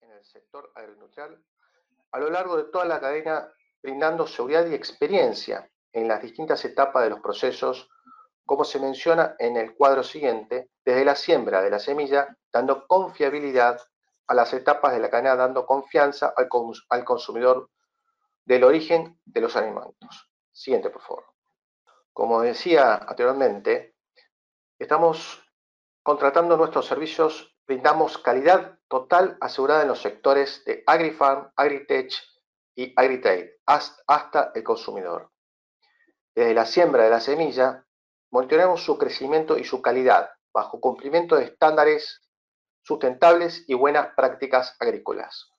en el sector agroindustrial a lo largo de toda la cadena, brindando seguridad y experiencia en las distintas etapas de los procesos, como se menciona en el cuadro siguiente, desde la siembra de la semilla, dando confiabilidad a las etapas de la cadena, dando confianza al, al consumidor del origen de los alimentos. Siguiente, por favor. Como decía anteriormente, estamos contratando nuestros servicios, brindamos calidad total asegurada en los sectores de AgriFarm, AgriTech y AgriTrade, hasta el consumidor. Desde la siembra de la semilla, monitoreamos su crecimiento y su calidad, bajo cumplimiento de estándares sustentables y buenas prácticas agrícolas.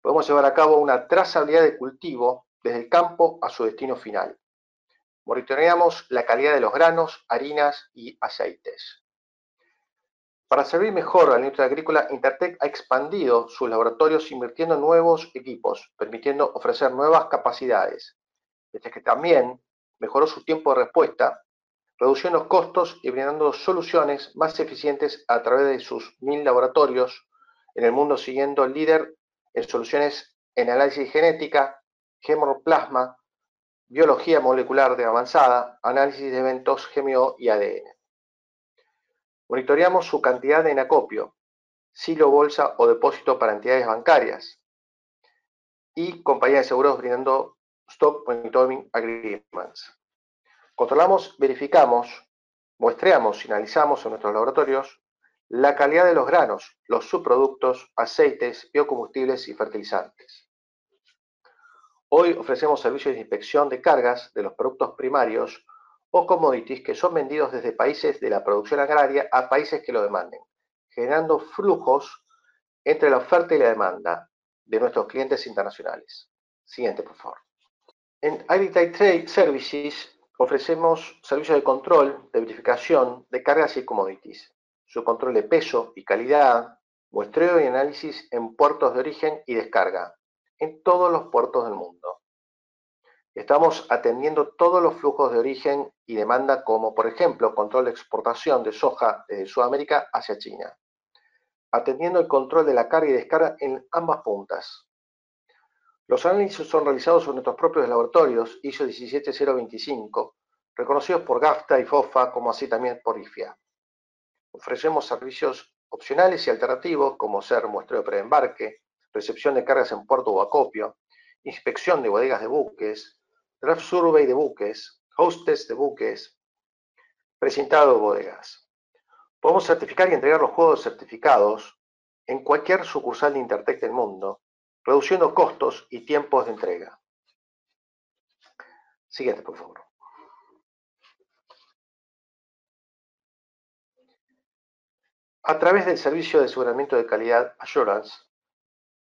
Podemos llevar a cabo una trazabilidad de cultivo desde el campo a su destino final. Monitoreamos la calidad de los granos, harinas y aceites. Para servir mejor a la industria agrícola, Intertech ha expandido sus laboratorios invirtiendo en nuevos equipos, permitiendo ofrecer nuevas capacidades, desde que también mejoró su tiempo de respuesta, reduciendo costos y brindando soluciones más eficientes a través de sus mil laboratorios en el mundo, siguiendo el líder en soluciones en análisis genética, gemoplasma, biología molecular de avanzada, análisis de eventos GMO y ADN. Monitoreamos su cantidad en acopio, silo, bolsa o depósito para entidades bancarias y compañías de seguros brindando Stock Monitoring Agreements. Controlamos, verificamos, muestreamos y analizamos en nuestros laboratorios la calidad de los granos, los subproductos, aceites, biocombustibles y fertilizantes. Hoy ofrecemos servicios de inspección de cargas de los productos primarios o commodities que son vendidos desde países de la producción agraria a países que lo demanden, generando flujos entre la oferta y la demanda de nuestros clientes internacionales. Siguiente, por favor. En Agritech Trade Services ofrecemos servicios de control, de verificación de cargas y commodities, su control de peso y calidad, muestreo y análisis en puertos de origen y descarga, en todos los puertos del mundo. Estamos atendiendo todos los flujos de origen y demanda, como por ejemplo control de exportación de soja desde Sudamérica hacia China, atendiendo el control de la carga y descarga en ambas puntas. Los análisis son realizados en nuestros propios laboratorios ISO 17025, reconocidos por GAFTA y FOFA, como así también por IFIA. Ofrecemos servicios opcionales y alternativos, como ser muestreo preembarque, recepción de cargas en puerto o acopio, inspección de bodegas de buques, draft survey de buques, hostess de buques, presentado de bodegas. Podemos certificar y entregar los juegos certificados en cualquier sucursal de Intertech del mundo, reduciendo costos y tiempos de entrega. Siguiente, por favor. A través del servicio de aseguramiento de calidad Assurance,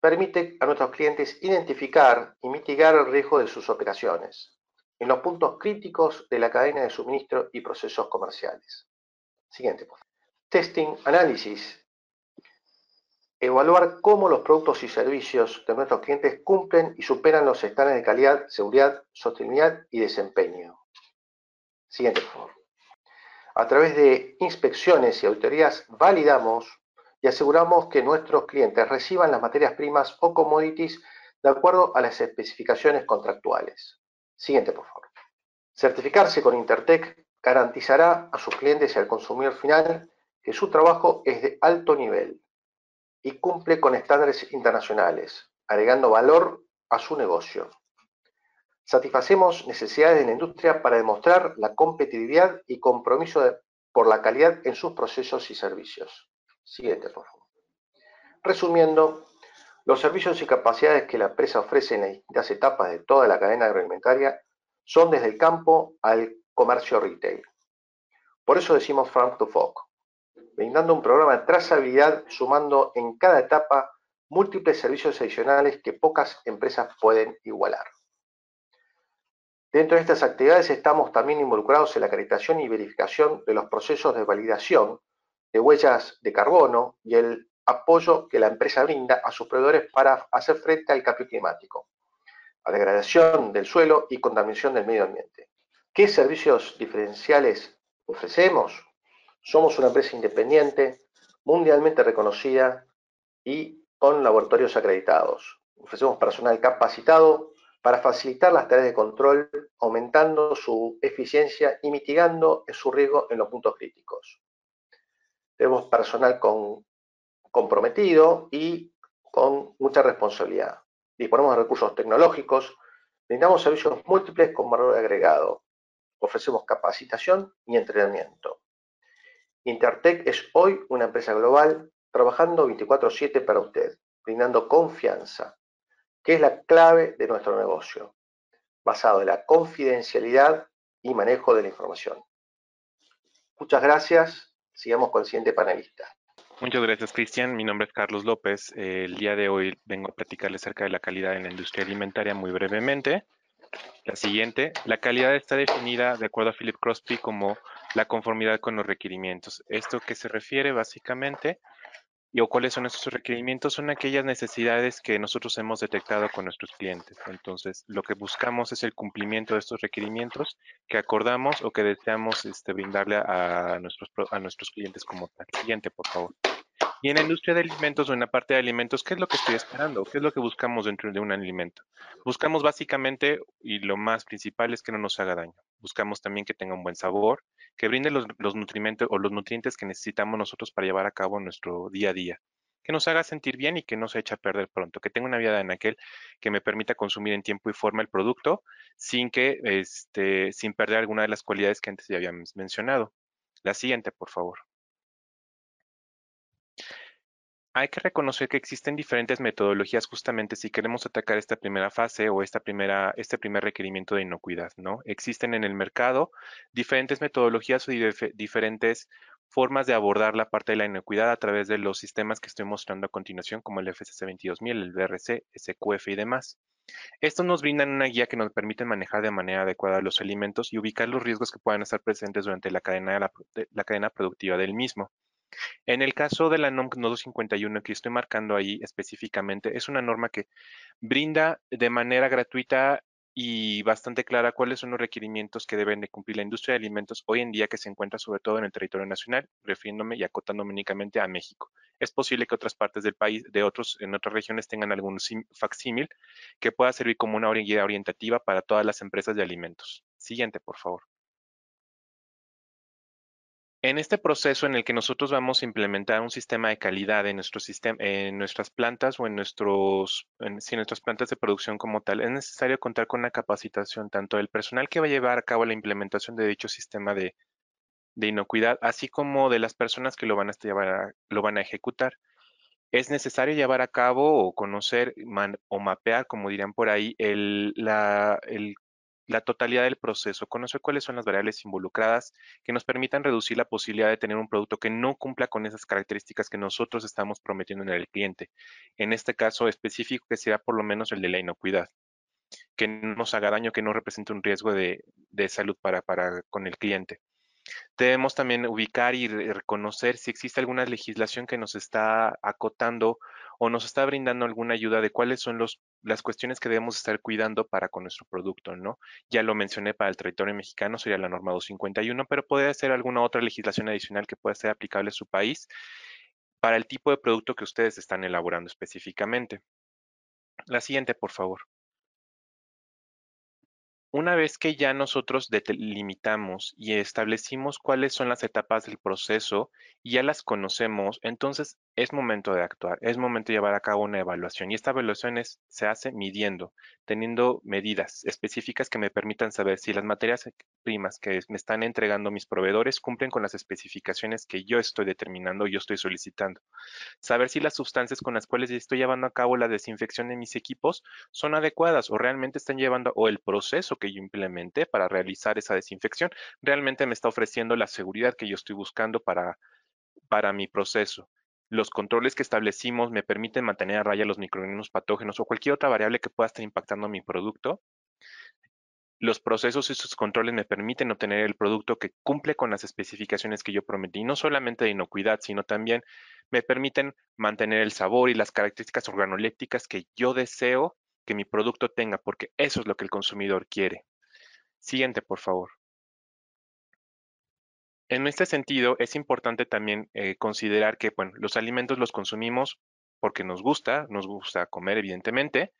permite a nuestros clientes identificar y mitigar el riesgo de sus operaciones en los puntos críticos de la cadena de suministro y procesos comerciales. Siguiente, por. Testing, análisis. Evaluar cómo los productos y servicios de nuestros clientes cumplen y superan los estándares de calidad, seguridad, sostenibilidad y desempeño. Siguiente, por. A través de inspecciones y auditorías validamos y aseguramos que nuestros clientes reciban las materias primas o commodities de acuerdo a las especificaciones contractuales. Siguiente, por favor. Certificarse con Intertech garantizará a sus clientes y al consumidor final que su trabajo es de alto nivel y cumple con estándares internacionales, agregando valor a su negocio. Satisfacemos necesidades de la industria para demostrar la competitividad y compromiso por la calidad en sus procesos y servicios. Siguiente, por favor. Resumiendo, los servicios y capacidades que la empresa ofrece en las distintas etapas de toda la cadena agroalimentaria son desde el campo al comercio retail. Por eso decimos Farm to Fork, brindando un programa de trazabilidad sumando en cada etapa múltiples servicios adicionales que pocas empresas pueden igualar. Dentro de estas actividades estamos también involucrados en la acreditación y verificación de los procesos de validación de huellas de carbono y el apoyo que la empresa brinda a sus proveedores para hacer frente al cambio climático, a degradación del suelo y contaminación del medio ambiente. ¿Qué servicios diferenciales ofrecemos? Somos una empresa independiente, mundialmente reconocida y con laboratorios acreditados. Ofrecemos personal capacitado para facilitar las tareas de control, aumentando su eficiencia y mitigando su riesgo en los puntos críticos. Tenemos personal comprometido y con mucha responsabilidad. Disponemos de recursos tecnológicos, brindamos servicios múltiples con valor agregado, ofrecemos capacitación y entrenamiento. Intertech es hoy una empresa global trabajando 24/7 para usted, brindando confianza, que es la clave de nuestro negocio, basado en la confidencialidad y manejo de la información. Muchas gracias. Sigamos con el siguiente panelista. Muchas gracias, Cristian. Mi nombre es Carlos López. El día de hoy vengo a platicarles acerca de la calidad en la industria alimentaria muy brevemente. La siguiente, la calidad está definida de acuerdo a Philip Crosby como la conformidad con los requerimientos. Esto que se refiere básicamente o cuáles son nuestros requerimientos son aquellas necesidades que nosotros hemos detectado con nuestros clientes. Entonces, lo que buscamos es el cumplimiento de estos requerimientos que acordamos o que deseamos este, brindarle a nuestros, a nuestros clientes como tal. Siguiente, por favor. Y en la industria de alimentos o en la parte de alimentos, ¿qué es lo que estoy esperando? ¿Qué es lo que buscamos dentro de un alimento? Buscamos básicamente, y lo más principal es que no nos haga daño. Buscamos también que tenga un buen sabor, que brinde los, nutrientes o los nutrientes que necesitamos nosotros para llevar a cabo nuestro día a día. Que nos haga sentir bien y que no se eche a perder pronto. Que tenga una vida en aquel que me permita consumir en tiempo y forma el producto sin que, este, sin perder alguna de las cualidades que antes ya habíamos mencionado. La siguiente, por favor. Hay que reconocer que existen diferentes metodologías justamente si queremos atacar esta primera fase o esta primera, este primer requerimiento de inocuidad, ¿no? Existen en el mercado diferentes metodologías y diferentes formas de abordar la parte de la inocuidad a través de los sistemas que estoy mostrando a continuación, como el FCC 22000, el BRC, SQF y demás. Estos nos brindan una guía que nos permite manejar de manera adecuada los alimentos y ubicar los riesgos que puedan estar presentes durante la cadena, la cadena productiva del mismo. En el caso de la NOM 251 que estoy marcando ahí específicamente, es una norma que brinda de manera gratuita y bastante clara cuáles son los requerimientos que deben de cumplir la industria de alimentos hoy en día que se encuentra sobre todo en el territorio nacional, refiriéndome y acotándome únicamente a México. Es posible que otras partes del país, de otros, en otras regiones tengan algún facsímil que pueda servir como una guía orientativa para todas las empresas de alimentos. Siguiente, por favor. En este proceso en el que nosotros vamos a implementar un sistema de calidad en, nuestro sistema, en nuestras plantas o en, nuestros, en, nuestras plantas de producción como tal, es necesario contar con una capacitación tanto del personal que va a llevar a cabo la implementación de dicho sistema de, inocuidad, así como de las personas que lo van a, llevar lo van a ejecutar. Es necesario llevar a cabo o conocer o mapear, como dirían por ahí, el, la, el la totalidad del proceso, conocer cuáles son las variables involucradas que nos permitan reducir la posibilidad de tener un producto que no cumpla con esas características que nosotros estamos prometiendo en el cliente. En este caso específico, que sea por lo menos el de la inocuidad, que no nos haga daño, que no represente un riesgo de, salud para, para con el cliente. Debemos también ubicar y reconocer si existe alguna legislación que nos está acotando o nos está brindando alguna ayuda de cuáles son los, las cuestiones que debemos estar cuidando para con nuestro producto, ¿no? Ya lo mencioné para el territorio mexicano, sería la norma 251, pero puede ser alguna otra legislación adicional que pueda ser aplicable a su país para el tipo de producto que ustedes están elaborando específicamente. La siguiente, por favor. Una vez que ya nosotros delimitamos y establecimos cuáles son las etapas del proceso y ya las conocemos, entonces es momento de actuar, es momento de llevar a cabo una evaluación y esta evaluación se hace midiendo, teniendo medidas específicas que me permitan saber si las materias primas que me están entregando mis proveedores cumplen con las especificaciones que yo estoy determinando yo estoy solicitando. Saber si las sustancias con las cuales estoy llevando a cabo la desinfección de mis equipos son adecuadas o realmente están llevando o el proceso que yo implementé para realizar esa desinfección realmente me está ofreciendo la seguridad que yo estoy buscando para, para mi proceso los controles que establecimos me permiten mantener a raya los microorganismos patógenos o cualquier otra variable que pueda estar impactando mi producto. Los procesos y sus controles me permiten obtener el producto que cumple con las especificaciones que yo prometí, no solamente de inocuidad, sino también me permiten mantener el sabor y las características organolépticas que yo deseo que mi producto tenga, porque eso es lo que el consumidor quiere. Siguiente, por favor. En este sentido, es importante también eh, considerar que bueno, los alimentos los consumimos porque nos gusta, nos gusta comer evidentemente,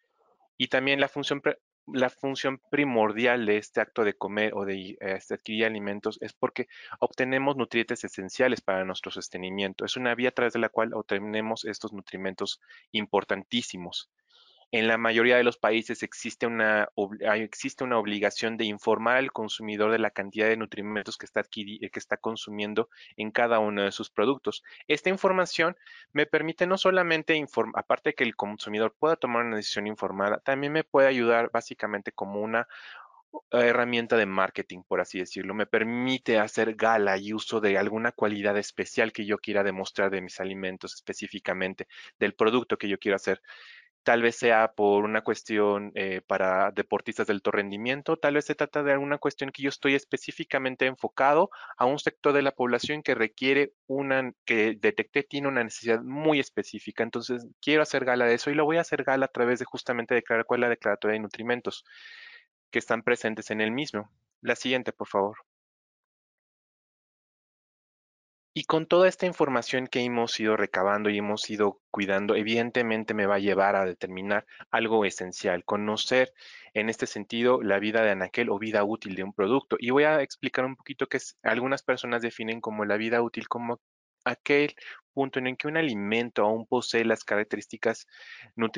y también la función, la función primordial de este acto de comer o de este, adquirir alimentos es porque obtenemos nutrientes esenciales para nuestro sostenimiento. Es una vía a través de la cual obtenemos estos nutrimentos importantísimos en la mayoría de los países existe una, existe una obligación de informar al consumidor de la cantidad de nutrimentos que está, que está consumiendo en cada uno de sus productos. Esta información me permite no solamente, informar, aparte de que el consumidor pueda tomar una decisión informada, también me puede ayudar básicamente como una herramienta de marketing, por así decirlo. Me permite hacer gala y uso de alguna cualidad especial que yo quiera demostrar de mis alimentos específicamente, del producto que yo quiero hacer. Tal vez sea por una cuestión eh, para deportistas de alto rendimiento, tal vez se trata de alguna cuestión que yo estoy específicamente enfocado a un sector de la población que requiere una, que detecté tiene una necesidad muy específica. Entonces, quiero hacer gala de eso y lo voy a hacer gala a través de justamente declarar cuál es la declaratoria de nutrimentos que están presentes en el mismo. La siguiente, por favor. Y con toda esta información que hemos ido recabando y hemos ido cuidando, evidentemente me va a llevar a determinar algo esencial, conocer en este sentido la vida de anaquel o vida útil de un producto. Y voy a explicar un poquito que algunas personas definen como la vida útil como aquel punto en el que un alimento aún posee las características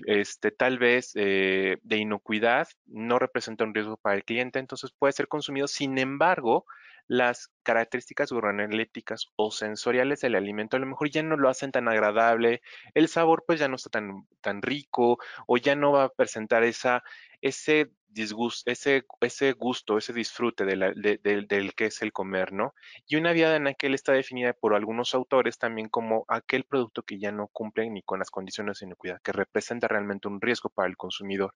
este, tal vez eh, de inocuidad, no representa un riesgo para el cliente, entonces puede ser consumido. Sin embargo, las características organolépticas o sensoriales del alimento a lo mejor ya no lo hacen tan agradable, el sabor pues ya no está tan, tan rico o ya no va a presentar esa, ese disgusto, ese, ese gusto, ese disfrute del que es el comer, ¿no? Y una vía en aquel está definida por algunos autores también como aquel producto que ya no cumple ni con las condiciones de inocuidad, que representa realmente un riesgo para el consumidor.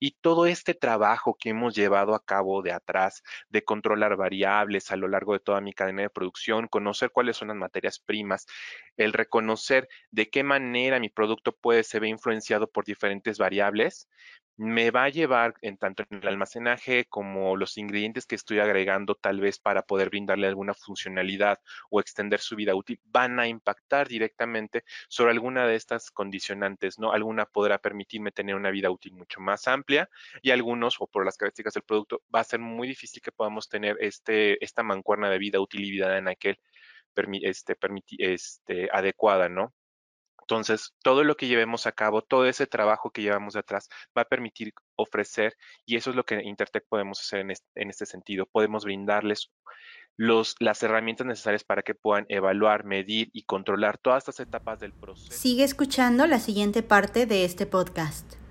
Y todo este trabajo que hemos llevado a cabo de atrás, de controlar variables a lo largo de toda mi cadena de producción, conocer cuáles son las materias primas, el reconocer de qué manera mi producto puede ser influenciado por diferentes variables, me va a llevar en tanto en el almacenaje como los ingredientes que estoy agregando tal vez para poder brindarle alguna funcionalidad o extender su vida útil van a impactar directamente sobre alguna de estas condicionantes, ¿no? Alguna podrá permitirme tener una vida útil mucho más amplia y algunos o por las características del producto va a ser muy difícil que podamos tener este esta mancuerna de vida útil y vida en aquel este, este, adecuada, ¿no? Entonces, todo lo que llevemos a cabo, todo ese trabajo que llevamos de atrás va a permitir ofrecer, y eso es lo que Intertech podemos hacer en este, sentido. Podemos brindarles los, las herramientas necesarias para que puedan evaluar, medir y controlar todas estas etapas del proceso. Sigue escuchando la siguiente parte de este podcast.